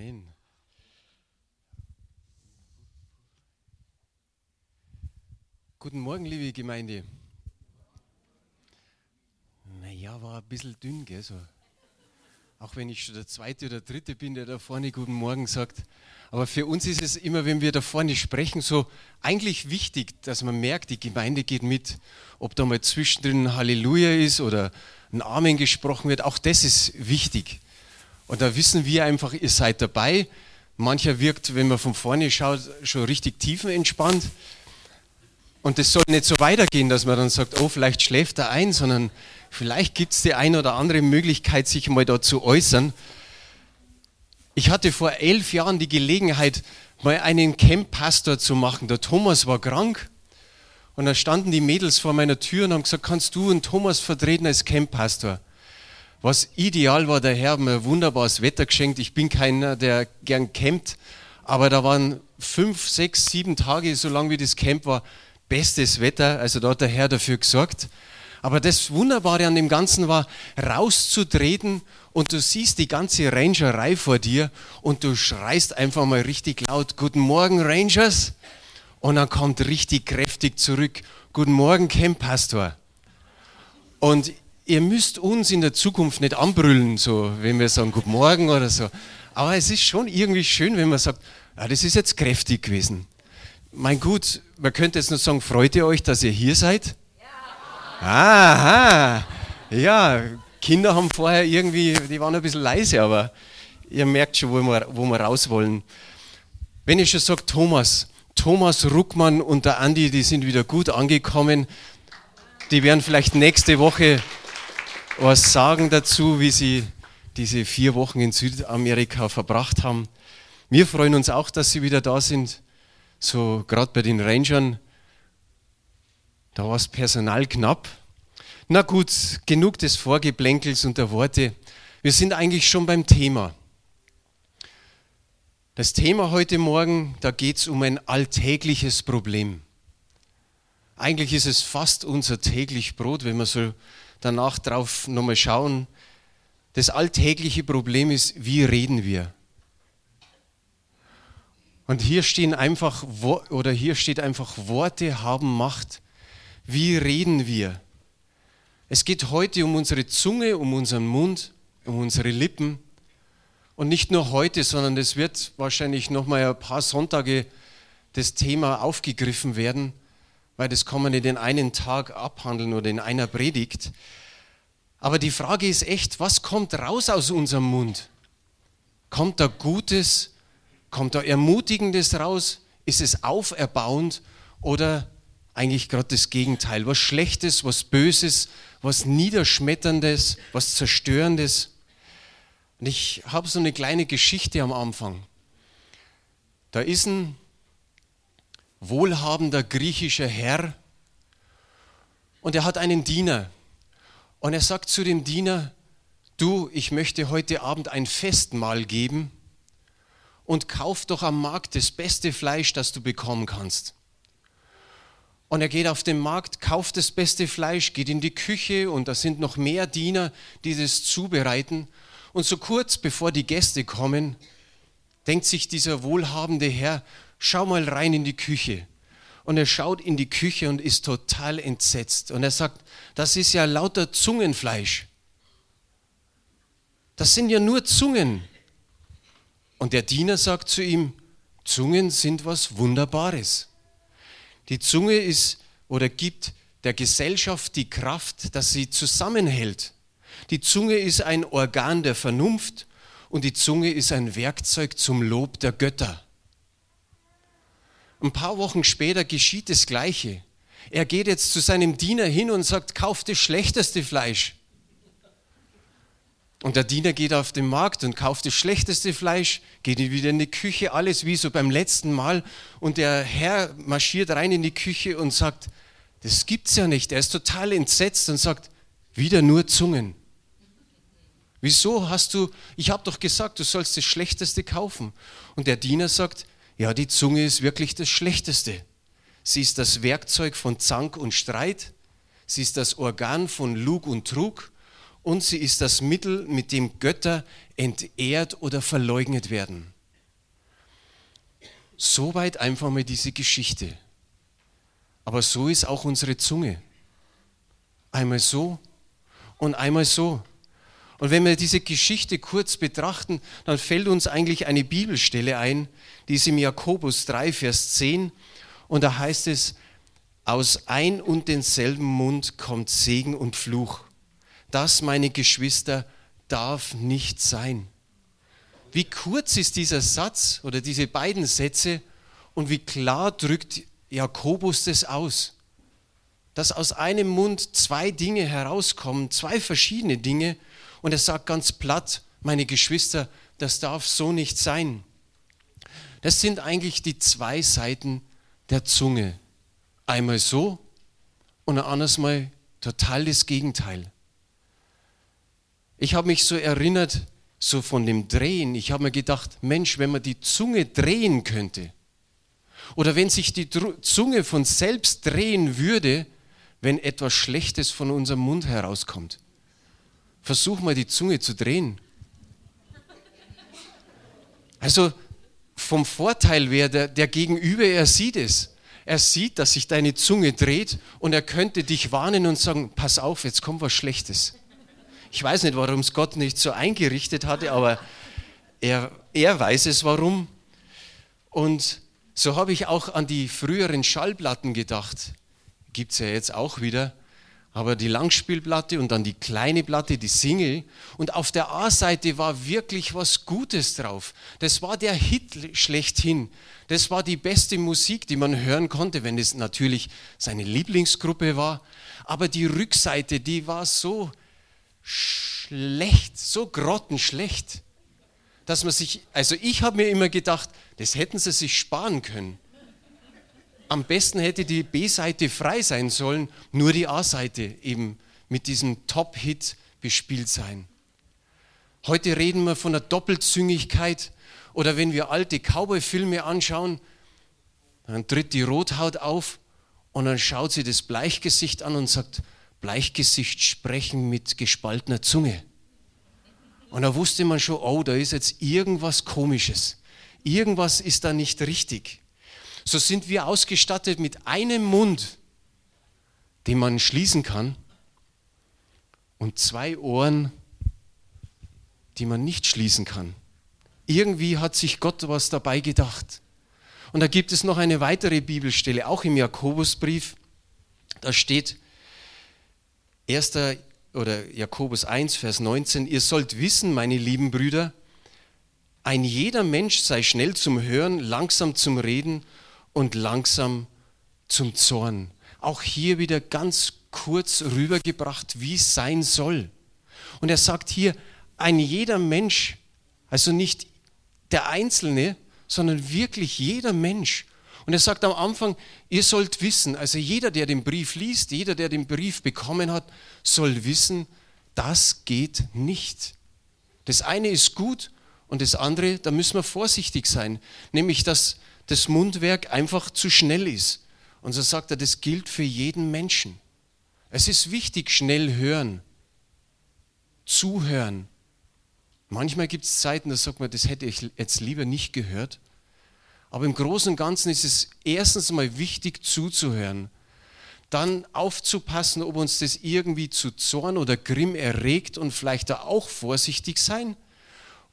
Amen. Guten Morgen, liebe Gemeinde. Naja, war ein bisschen dünn, gell? So. Auch wenn ich schon der Zweite oder Dritte bin, der da vorne Guten Morgen sagt. Aber für uns ist es immer, wenn wir da vorne sprechen, so eigentlich wichtig, dass man merkt, die Gemeinde geht mit. Ob da mal zwischendrin Halleluja ist oder ein Amen gesprochen wird, auch das ist wichtig. Und da wissen wir einfach, ihr seid dabei. Mancher wirkt, wenn man von vorne schaut, schon richtig tiefenentspannt. Und das soll nicht so weitergehen, dass man dann sagt, oh, vielleicht schläft er ein, sondern vielleicht gibt es die eine oder andere Möglichkeit, sich mal da zu äußern. Ich hatte vor elf Jahren die Gelegenheit, mal einen Camp-Pastor zu machen. Der Thomas war krank und da standen die Mädels vor meiner Tür und haben gesagt, kannst du einen Thomas vertreten als Camp-Pastor? Was ideal war, der Herr hat mir wunderbares Wetter geschenkt. Ich bin keiner, der gern campt, aber da waren fünf, sechs, sieben Tage, so lange wie das Camp war, bestes Wetter. Also da hat der Herr dafür gesorgt. Aber das Wunderbare an dem Ganzen war, rauszutreten und du siehst die ganze Rangerei vor dir und du schreist einfach mal richtig laut, Guten Morgen Rangers. Und dann kommt richtig kräftig zurück, Guten Morgen Camp Pastor. Und ihr müsst uns in der Zukunft nicht anbrüllen, so wenn wir sagen Guten Morgen oder so. Aber es ist schon irgendwie schön, wenn man sagt, ja, das ist jetzt kräftig gewesen. Mein Gut, man könnte jetzt nur sagen, freut ihr euch, dass ihr hier seid? Ja. Aha, ja, Kinder haben vorher irgendwie, die waren ein bisschen leise, aber ihr merkt schon, wo wir, wo wir raus wollen. Wenn ich schon sage, Thomas, Thomas Ruckmann und der Andi, die sind wieder gut angekommen. Die werden vielleicht nächste Woche was sagen dazu, wie sie diese vier Wochen in Südamerika verbracht haben. Wir freuen uns auch, dass sie wieder da sind. So gerade bei den Rangern, da war das Personal knapp. Na gut, genug des Vorgeplänkels und der Worte. Wir sind eigentlich schon beim Thema. Das Thema heute Morgen, da geht es um ein alltägliches Problem. Eigentlich ist es fast unser täglich Brot, wenn wir so danach drauf nochmal schauen. Das alltägliche Problem ist, wie reden wir? Und hier stehen einfach oder hier steht einfach Worte haben Macht. Wie reden wir? Es geht heute um unsere Zunge, um unseren Mund, um unsere Lippen. Und nicht nur heute, sondern es wird wahrscheinlich noch mal ein paar Sonntage das Thema aufgegriffen werden weil das kann man nicht in einen Tag abhandeln oder in einer Predigt. Aber die Frage ist echt, was kommt raus aus unserem Mund? Kommt da Gutes? Kommt da Ermutigendes raus? Ist es auferbauend oder eigentlich gerade das Gegenteil? Was Schlechtes, was Böses, was Niederschmetterndes, was Zerstörendes? Und ich habe so eine kleine Geschichte am Anfang. Da ist ein wohlhabender griechischer Herr und er hat einen Diener. Und er sagt zu dem Diener, du, ich möchte heute Abend ein Festmahl geben und kauf doch am Markt das beste Fleisch, das du bekommen kannst. Und er geht auf den Markt, kauft das beste Fleisch, geht in die Küche und da sind noch mehr Diener, die das zubereiten. Und so kurz bevor die Gäste kommen, denkt sich dieser wohlhabende Herr, schau mal rein in die Küche. Und er schaut in die Küche und ist total entsetzt. Und er sagt, das ist ja lauter Zungenfleisch. Das sind ja nur Zungen. Und der Diener sagt zu ihm, Zungen sind was Wunderbares. Die Zunge ist oder gibt der Gesellschaft die Kraft, dass sie zusammenhält. Die Zunge ist ein Organ der Vernunft und die Zunge ist ein Werkzeug zum Lob der Götter. Ein paar Wochen später geschieht das Gleiche. Er geht jetzt zu seinem Diener hin und sagt, kauf das schlechteste Fleisch. Und der Diener geht auf den Markt und kauft das schlechteste Fleisch, geht wieder in die Küche, alles wie so beim letzten Mal. Und der Herr marschiert rein in die Küche und sagt, das gibt's ja nicht. Er ist total entsetzt und sagt, wieder nur Zungen. Wieso hast du, ich habe doch gesagt, du sollst das Schlechteste kaufen. Und der Diener sagt, ja, die Zunge ist wirklich das Schlechteste. Sie ist das Werkzeug von Zank und Streit. Sie ist das Organ von Lug und Trug. und sie ist das Mittel, mit dem Götter entehrt oder verleugnet werden. Soweit einfach mal diese Geschichte. Aber so ist auch unsere Zunge. Einmal so und einmal so. Und wenn wir diese Geschichte kurz betrachten, dann fällt uns eigentlich eine Bibelstelle ein, die ist im Jakobus 3, Vers 10. Und da heißt es, aus ein und denselben Mund kommt Segen und Fluch. Das, meine Geschwister, darf nicht sein. Wie kurz ist dieser Satz oder diese beiden Sätze und wie klar drückt Jakobus das aus? Dass aus einem Mund zwei Dinge herauskommen, zwei verschiedene Dinge, und er sagt ganz platt, meine Geschwister, das darf so nicht sein. Das sind eigentlich die zwei Seiten der Zunge. Einmal so und ein anderes Mal total das Gegenteil. Ich habe mich so erinnert, so von dem Drehen. Ich habe mir gedacht, Mensch, wenn man die Zunge drehen könnte, oder wenn sich die Zunge von selbst drehen würde, wenn etwas Schlechtes von unserem Mund herauskommt. Versuch mal die Zunge zu drehen. Also vom Vorteil wäre, der, der Gegenüber, er sieht es. Er sieht, dass sich deine Zunge dreht und er könnte dich warnen und sagen, pass auf, jetzt kommt was Schlechtes. Ich weiß nicht, warum es Gott nicht so eingerichtet hatte, aber er, er weiß es warum. Und so habe ich auch an die früheren Schallplatten gedacht. Gibt es ja jetzt auch wieder aber die Langspielplatte und dann die kleine Platte, die Single. Und auf der A-Seite war wirklich was Gutes drauf. Das war der Hit schlechthin. Das war die beste Musik, die man hören konnte, wenn es natürlich seine Lieblingsgruppe war. Aber die Rückseite, die war so schlecht, so grottenschlecht, dass man sich, also ich habe mir immer gedacht, das hätten sie sich sparen können am besten hätte die B-Seite frei sein sollen, nur die A-Seite eben mit diesem Top-Hit bespielt sein. Heute reden wir von der Doppelzüngigkeit oder wenn wir alte Cowboy-Filme anschauen, dann tritt die Rothaut auf und dann schaut sie das Bleichgesicht an und sagt, Bleichgesicht sprechen mit gespaltener Zunge. Und da wusste man schon, oh, da ist jetzt irgendwas Komisches. Irgendwas ist da nicht richtig so sind wir ausgestattet mit einem Mund, den man schließen kann, und zwei Ohren, die man nicht schließen kann. Irgendwie hat sich Gott was dabei gedacht. Und da gibt es noch eine weitere Bibelstelle, auch im Jakobusbrief. Da steht 1. oder Jakobus 1, Vers 19, ihr sollt wissen, meine lieben Brüder, ein jeder Mensch sei schnell zum Hören, langsam zum Reden und langsam zum Zorn. Auch hier wieder ganz kurz rübergebracht, wie es sein soll. Und er sagt hier, ein jeder Mensch, also nicht der Einzelne, sondern wirklich jeder Mensch. Und er sagt am Anfang, ihr sollt wissen, also jeder, der den Brief liest, jeder, der den Brief bekommen hat, soll wissen, das geht nicht. Das eine ist gut und das andere, da müssen wir vorsichtig sein, nämlich dass das Mundwerk einfach zu schnell ist. Und so sagt er, das gilt für jeden Menschen. Es ist wichtig, schnell hören, zuhören. Manchmal gibt es Zeiten, da sagt man, das hätte ich jetzt lieber nicht gehört. Aber im Großen und Ganzen ist es erstens mal wichtig zuzuhören, dann aufzupassen, ob uns das irgendwie zu Zorn oder Grimm erregt und vielleicht da auch vorsichtig sein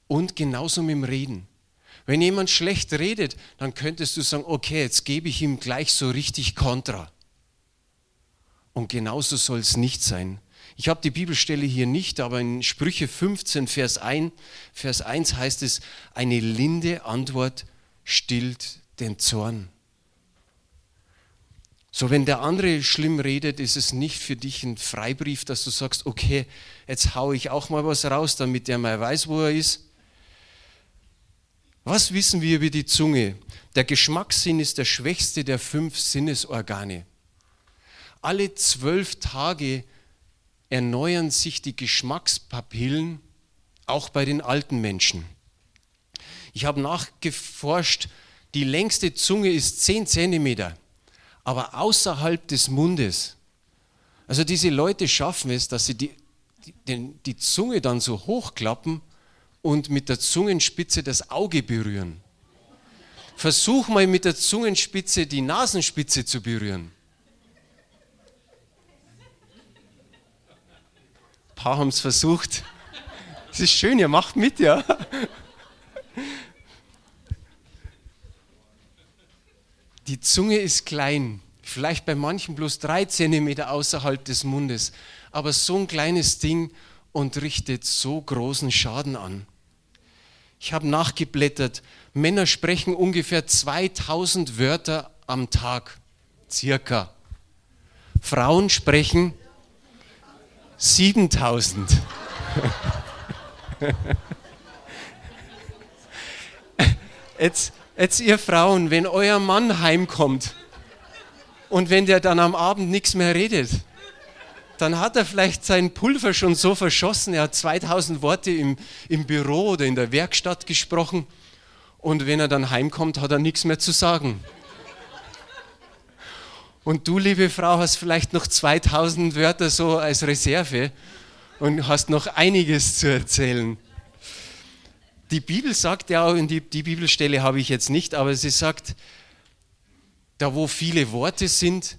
und genauso mit dem Reden. Wenn jemand schlecht redet, dann könntest du sagen, okay, jetzt gebe ich ihm gleich so richtig Kontra. Und genauso soll es nicht sein. Ich habe die Bibelstelle hier nicht, aber in Sprüche 15, Vers 1, Vers 1 heißt es, eine linde Antwort stillt den Zorn. So, wenn der andere schlimm redet, ist es nicht für dich ein Freibrief, dass du sagst, okay, jetzt haue ich auch mal was raus, damit der mal weiß, wo er ist. Was wissen wir über die Zunge? Der Geschmackssinn ist der schwächste der fünf Sinnesorgane. Alle zwölf Tage erneuern sich die Geschmackspapillen, auch bei den alten Menschen. Ich habe nachgeforscht, die längste Zunge ist zehn Zentimeter, aber außerhalb des Mundes. Also diese Leute schaffen es, dass sie die die, die Zunge dann so hochklappen und mit der Zungenspitze das Auge berühren. Versuch mal mit der Zungenspitze die Nasenspitze zu berühren. Ein paar haben es versucht. Es ist schön, ihr macht mit, ja. Die Zunge ist klein, vielleicht bei manchen bloß drei Zentimeter außerhalb des Mundes, aber so ein kleines Ding und richtet so großen Schaden an. Ich habe nachgeblättert, Männer sprechen ungefähr 2000 Wörter am Tag, circa. Frauen sprechen 7000. Jetzt, jetzt ihr Frauen, wenn euer Mann heimkommt und wenn der dann am Abend nichts mehr redet, dann hat er vielleicht sein Pulver schon so verschossen, er hat 2000 Worte im, im Büro oder in der Werkstatt gesprochen und wenn er dann heimkommt, hat er nichts mehr zu sagen. Und du, liebe Frau, hast vielleicht noch 2000 Wörter so als Reserve und hast noch einiges zu erzählen. Die Bibel sagt ja auch, und die, die Bibelstelle habe ich jetzt nicht, aber sie sagt, da wo viele Worte sind,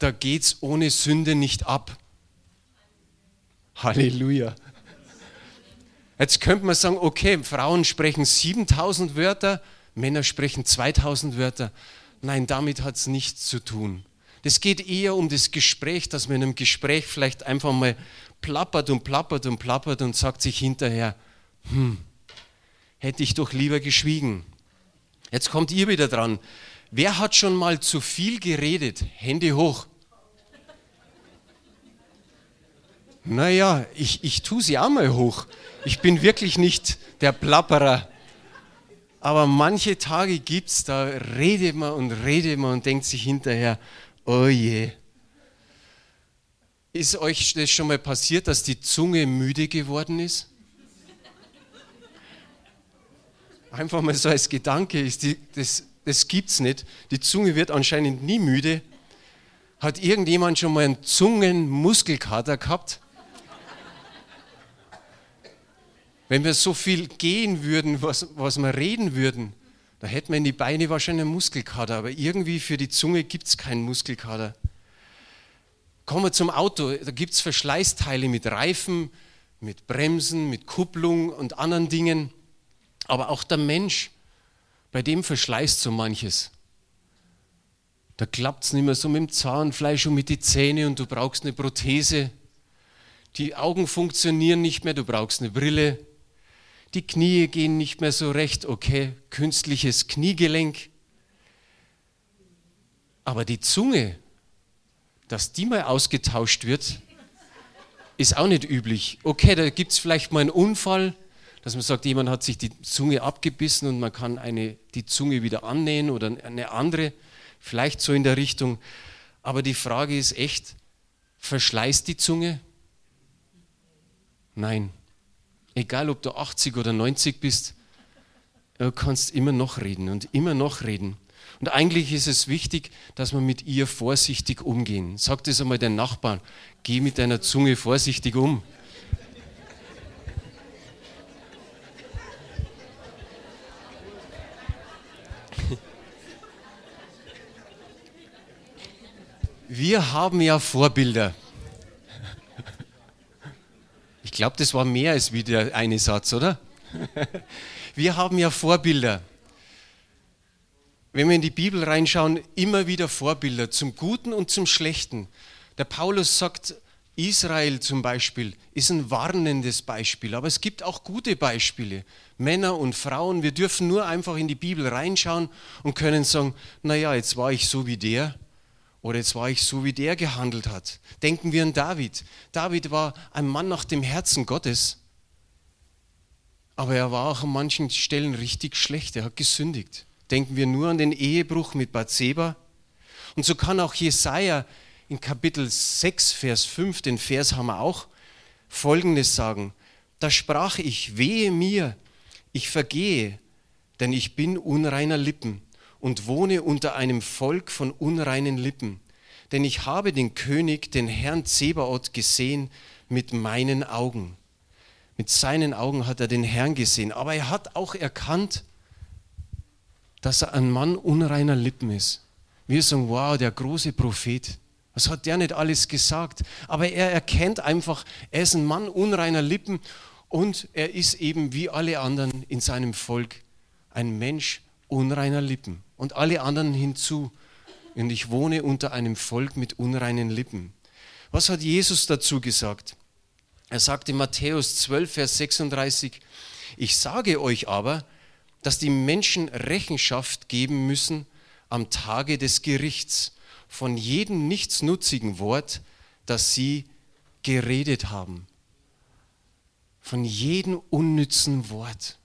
da geht es ohne Sünde nicht ab. Halleluja. Jetzt könnte man sagen, okay, Frauen sprechen 7000 Wörter, Männer sprechen 2000 Wörter. Nein, damit hat es nichts zu tun. Es geht eher um das Gespräch, dass man in einem Gespräch vielleicht einfach mal plappert und plappert und plappert und sagt sich hinterher, hm, hätte ich doch lieber geschwiegen. Jetzt kommt ihr wieder dran. Wer hat schon mal zu viel geredet? Hände hoch. Naja, ich, ich tue sie auch mal hoch. Ich bin wirklich nicht der Plapperer. Aber manche Tage gibt es, da redet man und redet man und denkt sich hinterher, oh je. Ist euch das schon mal passiert, dass die Zunge müde geworden ist? Einfach mal so als Gedanke, ist die, das, das es nicht. Die Zunge wird anscheinend nie müde. Hat irgendjemand schon mal einen Zungenmuskelkater gehabt? Wenn wir so viel gehen würden, was, was wir reden würden, da hätten wir in die Beine wahrscheinlich einen Muskelkater, aber irgendwie für die Zunge gibt es keinen Muskelkater. Kommen wir zum Auto, da gibt es Verschleißteile mit Reifen, mit Bremsen, mit Kupplung und anderen Dingen. Aber auch der Mensch, bei dem verschleißt so manches. Da klappt es nicht mehr so mit dem Zahnfleisch und mit den Zähnen und du brauchst eine Prothese. Die Augen funktionieren nicht mehr, du brauchst eine Brille die Knie gehen nicht mehr so recht, okay, künstliches Kniegelenk. Aber die Zunge, dass die mal ausgetauscht wird, ist auch nicht üblich. Okay, da gibt es vielleicht mal einen Unfall, dass man sagt, jemand hat sich die Zunge abgebissen und man kann eine, die Zunge wieder annähen oder eine andere, vielleicht so in der Richtung. Aber die Frage ist echt, verschleißt die Zunge? Nein. Egal, ob du 80 oder 90 bist, du kannst immer noch reden und immer noch reden. Und eigentlich ist es wichtig, dass wir mit ihr vorsichtig umgehen. Sag das einmal deinen Nachbarn, geh mit deiner Zunge vorsichtig um. Wir haben ja Vorbilder glaube, das war mehr als wieder eine Satz, oder? Wir haben ja Vorbilder. Wenn wir in die Bibel reinschauen, immer wieder Vorbilder zum Guten und zum Schlechten. Der Paulus sagt, Israel zum Beispiel ist ein warnendes Beispiel, aber es gibt auch gute Beispiele. Männer und Frauen, wir dürfen nur einfach in die Bibel reinschauen und können sagen, naja, jetzt war ich so wie der oder jetzt war ich so, wie der gehandelt hat. Denken wir an David. David war ein Mann nach dem Herzen Gottes, aber er war auch an manchen Stellen richtig schlecht. Er hat gesündigt. Denken wir nur an den Ehebruch mit Bathseba. Und so kann auch Jesaja in Kapitel 6, Vers 5, den Vers haben wir auch, folgendes sagen: Da sprach ich, wehe mir, ich vergehe, denn ich bin unreiner Lippen und wohne unter einem Volk von unreinen Lippen. Denn ich habe den König, den Herrn Zebaoth, gesehen mit meinen Augen. Mit seinen Augen hat er den Herrn gesehen, aber er hat auch erkannt, dass er ein Mann unreiner Lippen ist. Wir sagen, wow, der große Prophet. Was hat der nicht alles gesagt? Aber er erkennt einfach, er ist ein Mann unreiner Lippen und er ist eben wie alle anderen in seinem Volk ein Mensch unreiner Lippen. Und alle anderen hinzu. Und ich wohne unter einem Volk mit unreinen Lippen. Was hat Jesus dazu gesagt? Er sagt in Matthäus 12, Vers 36, ich sage euch aber, dass die Menschen Rechenschaft geben müssen am Tage des Gerichts von jedem nichtsnutzigen Wort, das sie geredet haben. Von jedem unnützen Wort.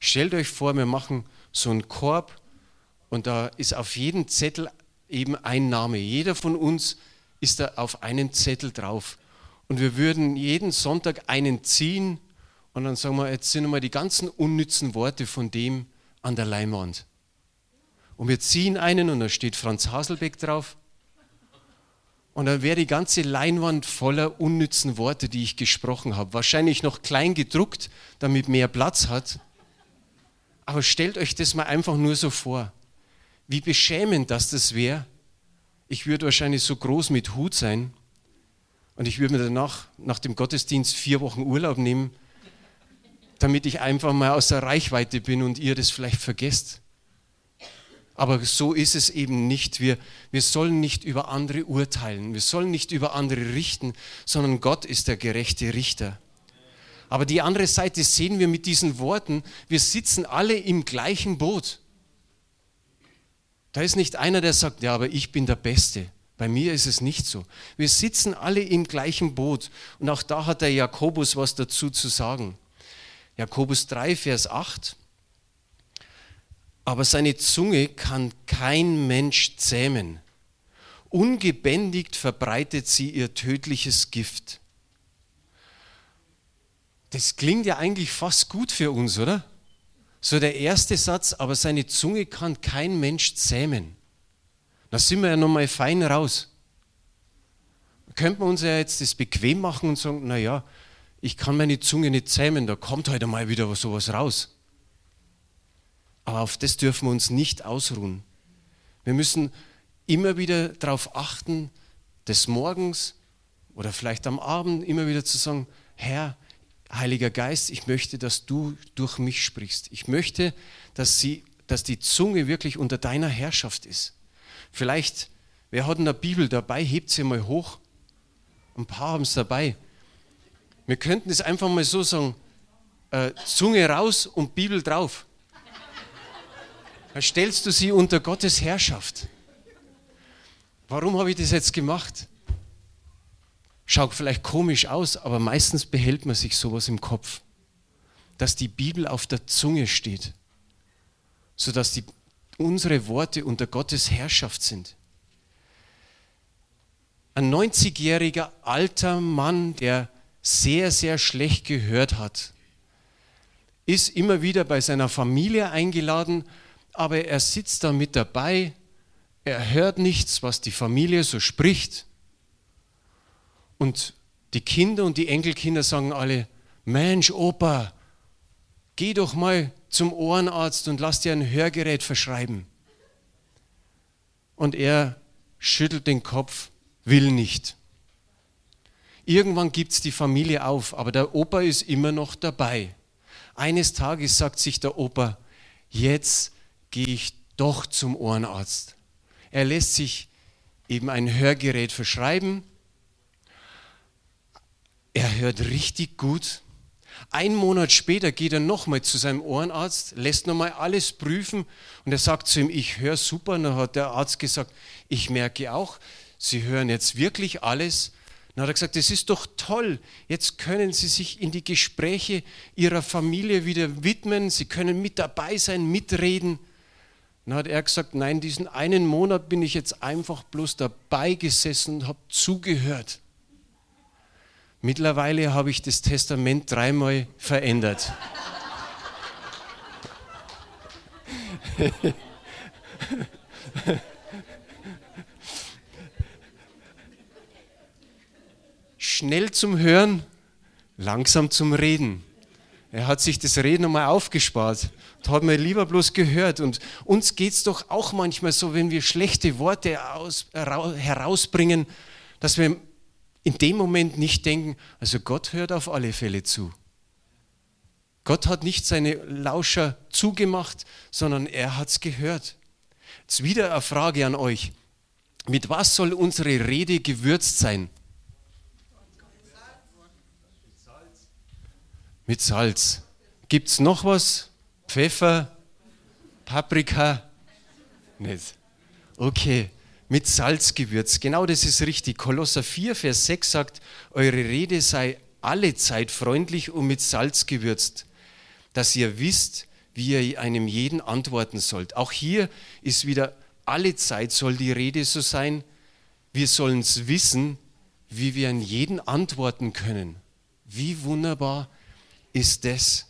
Stellt euch vor, wir machen so einen Korb und da ist auf jedem Zettel eben ein Name. Jeder von uns ist da auf einen Zettel drauf. Und wir würden jeden Sonntag einen ziehen und dann sagen wir, jetzt sind mal die ganzen unnützen Worte von dem an der Leinwand. Und wir ziehen einen und da steht Franz Haselbeck drauf. Und dann wäre die ganze Leinwand voller unnützen Worte, die ich gesprochen habe. Wahrscheinlich noch klein gedruckt, damit mehr Platz hat. Aber stellt euch das mal einfach nur so vor. Wie beschämend das das wäre. Ich würde wahrscheinlich so groß mit Hut sein und ich würde mir danach, nach dem Gottesdienst, vier Wochen Urlaub nehmen, damit ich einfach mal aus der Reichweite bin und ihr das vielleicht vergesst. Aber so ist es eben nicht. Wir, wir sollen nicht über andere urteilen. Wir sollen nicht über andere richten, sondern Gott ist der gerechte Richter. Aber die andere Seite sehen wir mit diesen Worten. Wir sitzen alle im gleichen Boot. Da ist nicht einer, der sagt, ja, aber ich bin der Beste. Bei mir ist es nicht so. Wir sitzen alle im gleichen Boot. Und auch da hat der Jakobus was dazu zu sagen. Jakobus 3, Vers 8 aber seine Zunge kann kein Mensch zähmen. Ungebändigt verbreitet sie ihr tödliches Gift. Das klingt ja eigentlich fast gut für uns, oder? So der erste Satz, aber seine Zunge kann kein Mensch zähmen. Da sind wir ja nochmal fein raus. Könnten wir uns ja jetzt das bequem machen und sagen, naja, ich kann meine Zunge nicht zähmen, da kommt heute mal wieder sowas raus. Aber auf das dürfen wir uns nicht ausruhen. Wir müssen immer wieder darauf achten, des Morgens oder vielleicht am Abend immer wieder zu sagen, Herr, Heiliger Geist, ich möchte, dass du durch mich sprichst. Ich möchte, dass, sie, dass die Zunge wirklich unter deiner Herrschaft ist. Vielleicht, wer hat in der Bibel dabei, hebt sie mal hoch. Ein paar haben es dabei. Wir könnten es einfach mal so sagen, äh, Zunge raus und Bibel drauf. Dann stellst du sie unter Gottes Herrschaft. Warum habe ich das jetzt gemacht? Schaut vielleicht komisch aus, aber meistens behält man sich sowas im Kopf, dass die Bibel auf der Zunge steht, sodass die, unsere Worte unter Gottes Herrschaft sind. Ein 90-jähriger alter Mann, der sehr, sehr schlecht gehört hat, ist immer wieder bei seiner Familie eingeladen aber er sitzt da mit dabei, er hört nichts, was die Familie so spricht. Und die Kinder und die Enkelkinder sagen alle, Mensch, Opa, geh doch mal zum Ohrenarzt und lass dir ein Hörgerät verschreiben. Und er schüttelt den Kopf, will nicht. Irgendwann gibt es die Familie auf, aber der Opa ist immer noch dabei. Eines Tages sagt sich der Opa, jetzt gehe ich doch zum Ohrenarzt. Er lässt sich eben ein Hörgerät verschreiben. Er hört richtig gut. Ein Monat später geht er nochmal zu seinem Ohrenarzt, lässt nochmal alles prüfen und er sagt zu ihm, ich höre super. Und dann hat der Arzt gesagt, ich merke auch, Sie hören jetzt wirklich alles. Dann hat er gesagt, das ist doch toll. Jetzt können Sie sich in die Gespräche Ihrer Familie wieder widmen. Sie können mit dabei sein, mitreden. Dann hat er gesagt, nein, diesen einen Monat bin ich jetzt einfach bloß dabei gesessen und habe zugehört. Mittlerweile habe ich das Testament dreimal verändert. schnell zum Hören, langsam zum Reden. Er hat sich das Reden einmal aufgespart und hat mir lieber bloß gehört. Und uns geht es doch auch manchmal so, wenn wir schlechte Worte aus, herausbringen, dass wir in dem Moment nicht denken, also Gott hört auf alle Fälle zu. Gott hat nicht seine Lauscher zugemacht, sondern er hat es gehört. Jetzt wieder eine Frage an euch. Mit was soll unsere Rede gewürzt sein? Mit Salz. Gibt es noch was? Pfeffer? Paprika? Nicht. Okay, mit Salz gewürzt. Genau das ist richtig. Kolosser 4, Vers 6 sagt, eure Rede sei alle Zeit freundlich und mit Salz gewürzt, dass ihr wisst, wie ihr einem jeden antworten sollt. Auch hier ist wieder alle Zeit soll die Rede so sein, wir sollen es wissen, wie wir an jeden antworten können. Wie wunderbar ist das?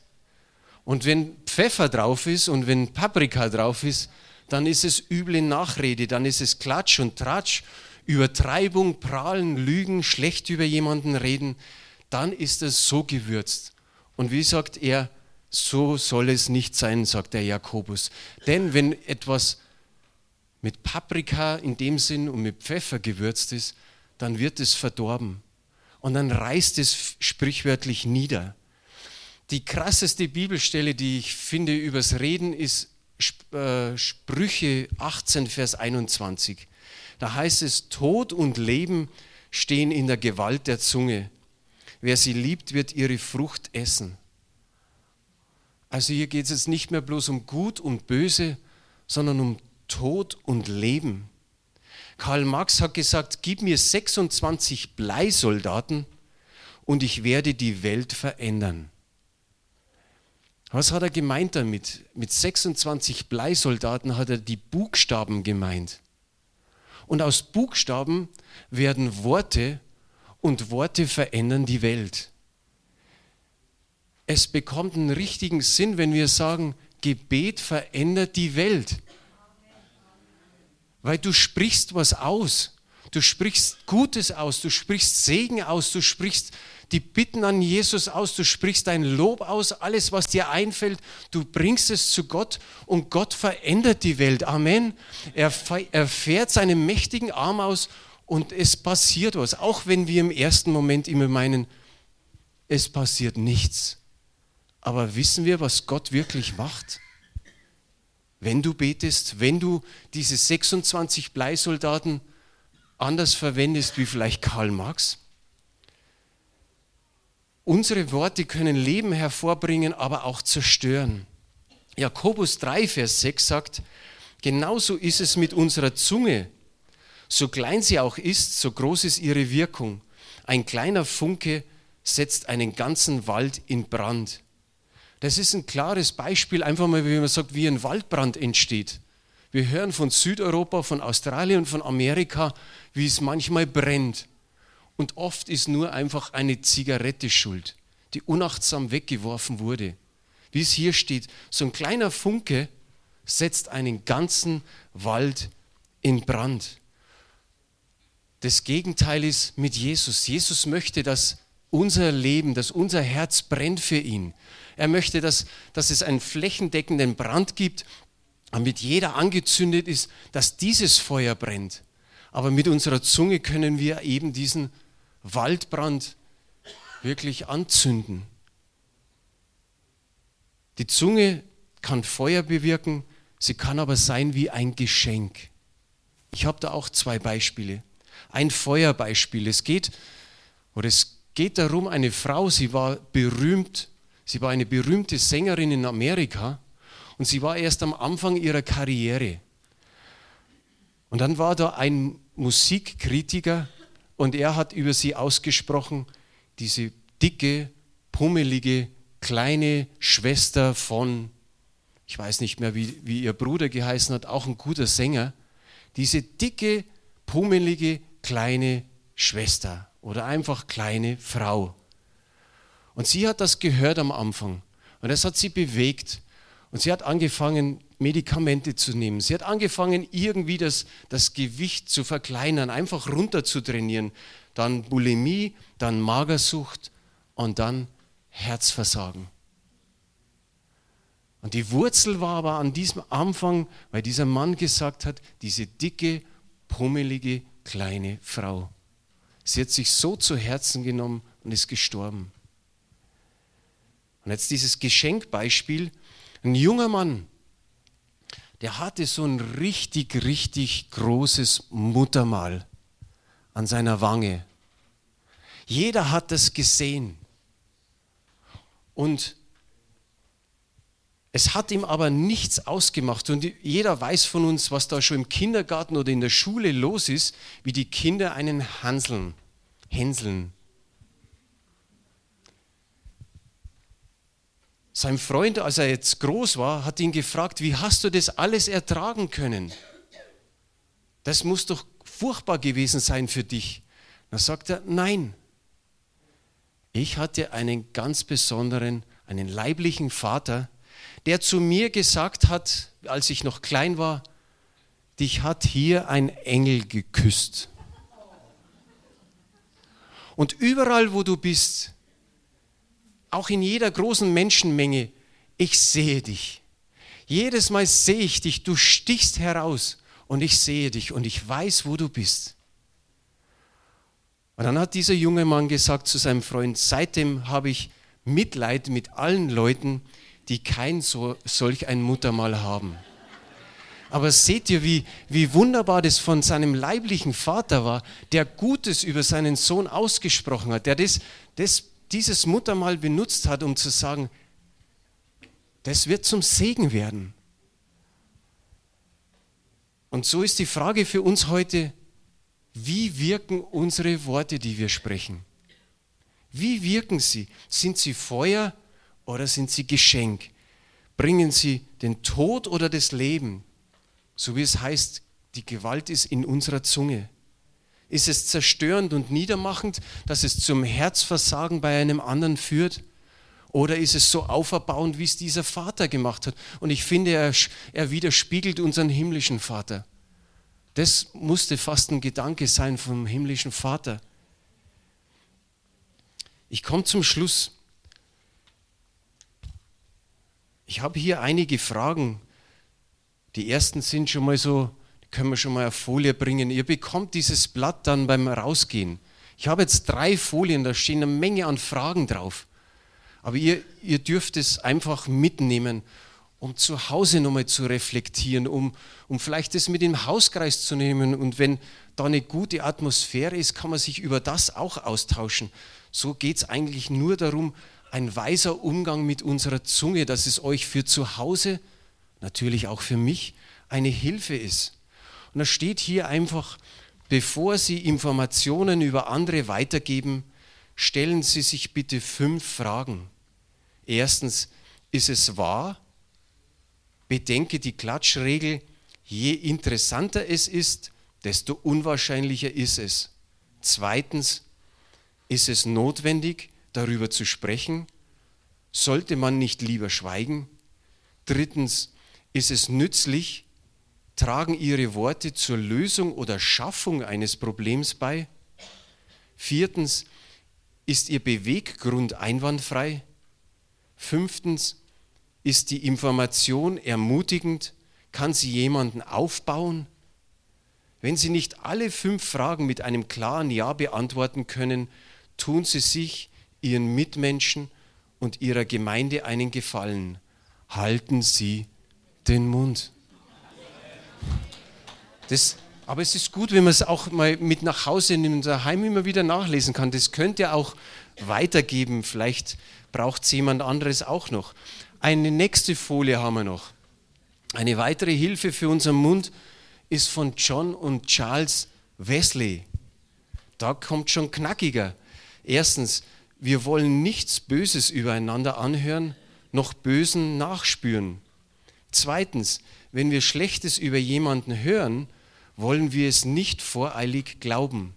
Und wenn Pfeffer drauf ist und wenn Paprika drauf ist, dann ist es üble Nachrede, dann ist es Klatsch und Tratsch, Übertreibung, Prahlen, Lügen, schlecht über jemanden reden, dann ist es so gewürzt. Und wie sagt er, so soll es nicht sein, sagt der Jakobus. Denn wenn etwas mit Paprika in dem Sinn und mit Pfeffer gewürzt ist, dann wird es verdorben. Und dann reißt es sprichwörtlich nieder. Die krasseste Bibelstelle, die ich finde übers Reden, ist Sprüche 18, Vers 21. Da heißt es, Tod und Leben stehen in der Gewalt der Zunge. Wer sie liebt, wird ihre Frucht essen. Also hier geht es jetzt nicht mehr bloß um Gut und Böse, sondern um Tod und Leben. Karl Marx hat gesagt, gib mir 26 Bleisoldaten und ich werde die Welt verändern. Was hat er gemeint damit? Mit 26 Bleisoldaten hat er die Buchstaben gemeint. Und aus Buchstaben werden Worte und Worte verändern die Welt. Es bekommt einen richtigen Sinn, wenn wir sagen, Gebet verändert die Welt weil du sprichst was aus. Du sprichst Gutes aus, du sprichst Segen aus, du sprichst die Bitten an Jesus aus, du sprichst dein Lob aus, alles, was dir einfällt, du bringst es zu Gott und Gott verändert die Welt. Amen. Er, er fährt seinen mächtigen Arm aus und es passiert was, auch wenn wir im ersten Moment immer meinen, es passiert nichts. Aber wissen wir, was Gott wirklich macht? wenn du betest, wenn du diese 26 Bleisoldaten anders verwendest wie vielleicht Karl Marx? Unsere Worte können Leben hervorbringen, aber auch zerstören. Jakobus 3, Vers 6 sagt, genauso ist es mit unserer Zunge. So klein sie auch ist, so groß ist ihre Wirkung. Ein kleiner Funke setzt einen ganzen Wald in Brand. Das ist ein klares Beispiel, einfach mal, wie man sagt, wie ein Waldbrand entsteht. Wir hören von Südeuropa, von Australien von Amerika, wie es manchmal brennt. Und oft ist nur einfach eine Zigarette schuld, die unachtsam weggeworfen wurde. Wie es hier steht, so ein kleiner Funke setzt einen ganzen Wald in Brand. Das Gegenteil ist mit Jesus. Jesus möchte, dass unser Leben, dass unser Herz brennt für ihn. Er möchte, dass, dass es einen flächendeckenden Brand gibt, damit jeder angezündet ist, dass dieses Feuer brennt. Aber mit unserer Zunge können wir eben diesen Waldbrand wirklich anzünden. Die Zunge kann Feuer bewirken, sie kann aber sein wie ein Geschenk. Ich habe da auch zwei Beispiele. Ein Feuerbeispiel. Es geht, oder es geht darum, eine Frau, sie war berühmt Sie war eine berühmte Sängerin in Amerika und sie war erst am Anfang ihrer Karriere. Und dann war da ein Musikkritiker und er hat über sie ausgesprochen, diese dicke, pummelige, kleine Schwester von, ich weiß nicht mehr, wie, wie ihr Bruder geheißen hat, auch ein guter Sänger, diese dicke, pummelige, kleine Schwester oder einfach kleine Frau. Und sie hat das gehört am Anfang. Und das hat sie bewegt. Und sie hat angefangen, Medikamente zu nehmen. Sie hat angefangen, irgendwie das, das Gewicht zu verkleinern, einfach runter zu trainieren. Dann Bulimie, dann Magersucht und dann Herzversagen. Und die Wurzel war aber an diesem Anfang, weil dieser Mann gesagt hat, diese dicke, pummelige, kleine Frau. Sie hat sich so zu Herzen genommen und ist gestorben. Und jetzt dieses Geschenkbeispiel. Ein junger Mann, der hatte so ein richtig, richtig großes Muttermal an seiner Wange. Jeder hat das gesehen. Und es hat ihm aber nichts ausgemacht. Und jeder weiß von uns, was da schon im Kindergarten oder in der Schule los ist, wie die Kinder einen Hanseln, hänseln. Sein Freund, als er jetzt groß war, hat ihn gefragt, wie hast du das alles ertragen können? Das muss doch furchtbar gewesen sein für dich. Da sagt er, nein, ich hatte einen ganz besonderen, einen leiblichen Vater, der zu mir gesagt hat, als ich noch klein war, dich hat hier ein Engel geküsst. Und überall, wo du bist, auch in jeder großen Menschenmenge, ich sehe dich. Jedes Mal sehe ich dich, du stichst heraus und ich sehe dich und ich weiß, wo du bist. Und dann hat dieser junge Mann gesagt zu seinem Freund, seitdem habe ich Mitleid mit allen Leuten, die kein so, solch ein Muttermal haben. Aber seht ihr, wie, wie wunderbar das von seinem leiblichen Vater war, der Gutes über seinen Sohn ausgesprochen hat, der das, das, dieses Muttermal benutzt hat, um zu sagen, das wird zum Segen werden. Und so ist die Frage für uns heute, wie wirken unsere Worte, die wir sprechen? Wie wirken sie? Sind sie Feuer oder sind sie Geschenk? Bringen sie den Tod oder das Leben? So wie es heißt, die Gewalt ist in unserer Zunge. Ist es zerstörend und niedermachend, dass es zum Herzversagen bei einem anderen führt? Oder ist es so auferbauend, wie es dieser Vater gemacht hat? Und ich finde, er, er widerspiegelt unseren himmlischen Vater. Das musste fast ein Gedanke sein vom himmlischen Vater. Ich komme zum Schluss. Ich habe hier einige Fragen. Die ersten sind schon mal so, können wir schon mal auf Folie bringen. Ihr bekommt dieses Blatt dann beim Rausgehen. Ich habe jetzt drei Folien, da stehen eine Menge an Fragen drauf. Aber ihr, ihr dürft es einfach mitnehmen, um zu Hause nochmal zu reflektieren, um, um vielleicht das mit dem Hauskreis zu nehmen. Und wenn da eine gute Atmosphäre ist, kann man sich über das auch austauschen. So geht es eigentlich nur darum, ein weiser Umgang mit unserer Zunge, dass es euch für zu Hause, natürlich auch für mich, eine Hilfe ist. Und da steht hier einfach, bevor Sie Informationen über andere weitergeben, stellen Sie sich bitte fünf Fragen. Erstens, ist es wahr? Bedenke die Klatschregel, je interessanter es ist, desto unwahrscheinlicher ist es. Zweitens, ist es notwendig, darüber zu sprechen? Sollte man nicht lieber schweigen? Drittens, ist es nützlich? Tragen Ihre Worte zur Lösung oder Schaffung eines Problems bei? Viertens, ist Ihr Beweggrund einwandfrei? Fünftens, ist die Information ermutigend? Kann sie jemanden aufbauen? Wenn Sie nicht alle fünf Fragen mit einem klaren Ja beantworten können, tun Sie sich Ihren Mitmenschen und Ihrer Gemeinde einen Gefallen. Halten Sie den Mund. Das, aber es ist gut, wenn man es auch mal mit nach Hause nimmt, daheim immer wieder nachlesen kann. Das könnte ihr auch weitergeben. Vielleicht braucht es jemand anderes auch noch. Eine nächste Folie haben wir noch. Eine weitere Hilfe für unseren Mund ist von John und Charles Wesley. Da kommt schon knackiger. Erstens, wir wollen nichts Böses übereinander anhören, noch Bösen nachspüren. Zweitens, wenn wir Schlechtes über jemanden hören, wollen wir es nicht voreilig glauben.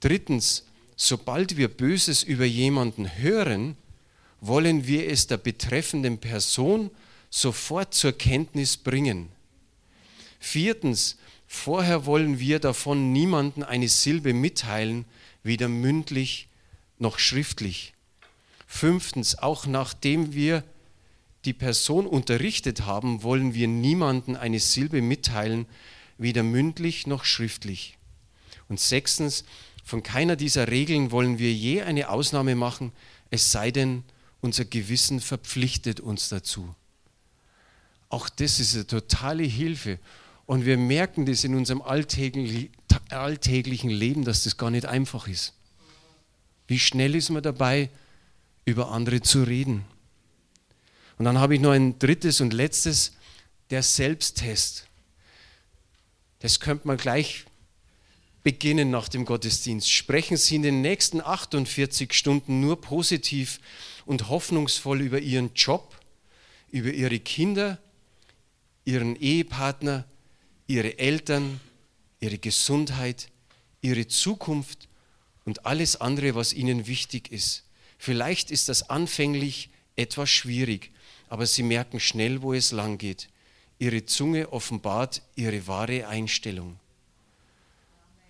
Drittens, sobald wir Böses über jemanden hören, wollen wir es der betreffenden Person sofort zur Kenntnis bringen. Viertens, vorher wollen wir davon niemanden eine Silbe mitteilen, weder mündlich noch schriftlich. Fünftens, auch nachdem wir die Person unterrichtet haben, wollen wir niemanden eine Silbe mitteilen, weder mündlich noch schriftlich. Und sechstens, von keiner dieser Regeln wollen wir je eine Ausnahme machen, es sei denn, unser Gewissen verpflichtet uns dazu. Auch das ist eine totale Hilfe. Und wir merken das in unserem alltäglichen Leben, dass das gar nicht einfach ist. Wie schnell ist man dabei, über andere zu reden? Und dann habe ich noch ein drittes und letztes, der Selbsttest. Das könnte man gleich beginnen nach dem Gottesdienst. Sprechen Sie in den nächsten 48 Stunden nur positiv und hoffnungsvoll über Ihren Job, über Ihre Kinder, Ihren Ehepartner, Ihre Eltern, Ihre Gesundheit, Ihre Zukunft und alles andere, was Ihnen wichtig ist. Vielleicht ist das anfänglich etwas schwierig, aber Sie merken schnell, wo es lang geht. Ihre Zunge offenbart Ihre wahre Einstellung.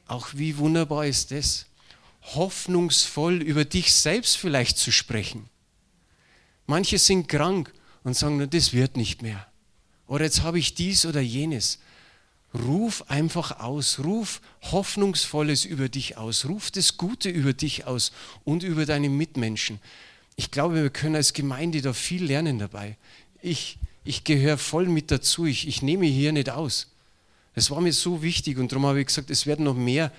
Auch wie wunderbar ist das, hoffnungsvoll über dich selbst vielleicht zu sprechen. Manche sind krank und sagen, das wird nicht mehr. Oder jetzt habe ich dies oder jenes. Ruf einfach aus, ruf Hoffnungsvolles über dich aus, ruf das Gute über dich aus und über deine Mitmenschen. Ich glaube, wir können als Gemeinde da viel lernen dabei. Ich, ich gehöre voll mit dazu, ich, ich nehme hier nicht aus. Es war mir so wichtig und darum habe ich gesagt, es werden noch mehr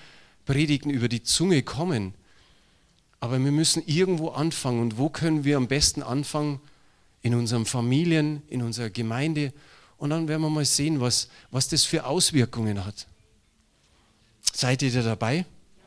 Predigten über die Zunge kommen. Aber wir müssen irgendwo anfangen. Und wo können wir am besten anfangen? In unseren Familien, in unserer Gemeinde. Und dann werden wir mal sehen, was, was das für Auswirkungen hat. Seid ihr da dabei?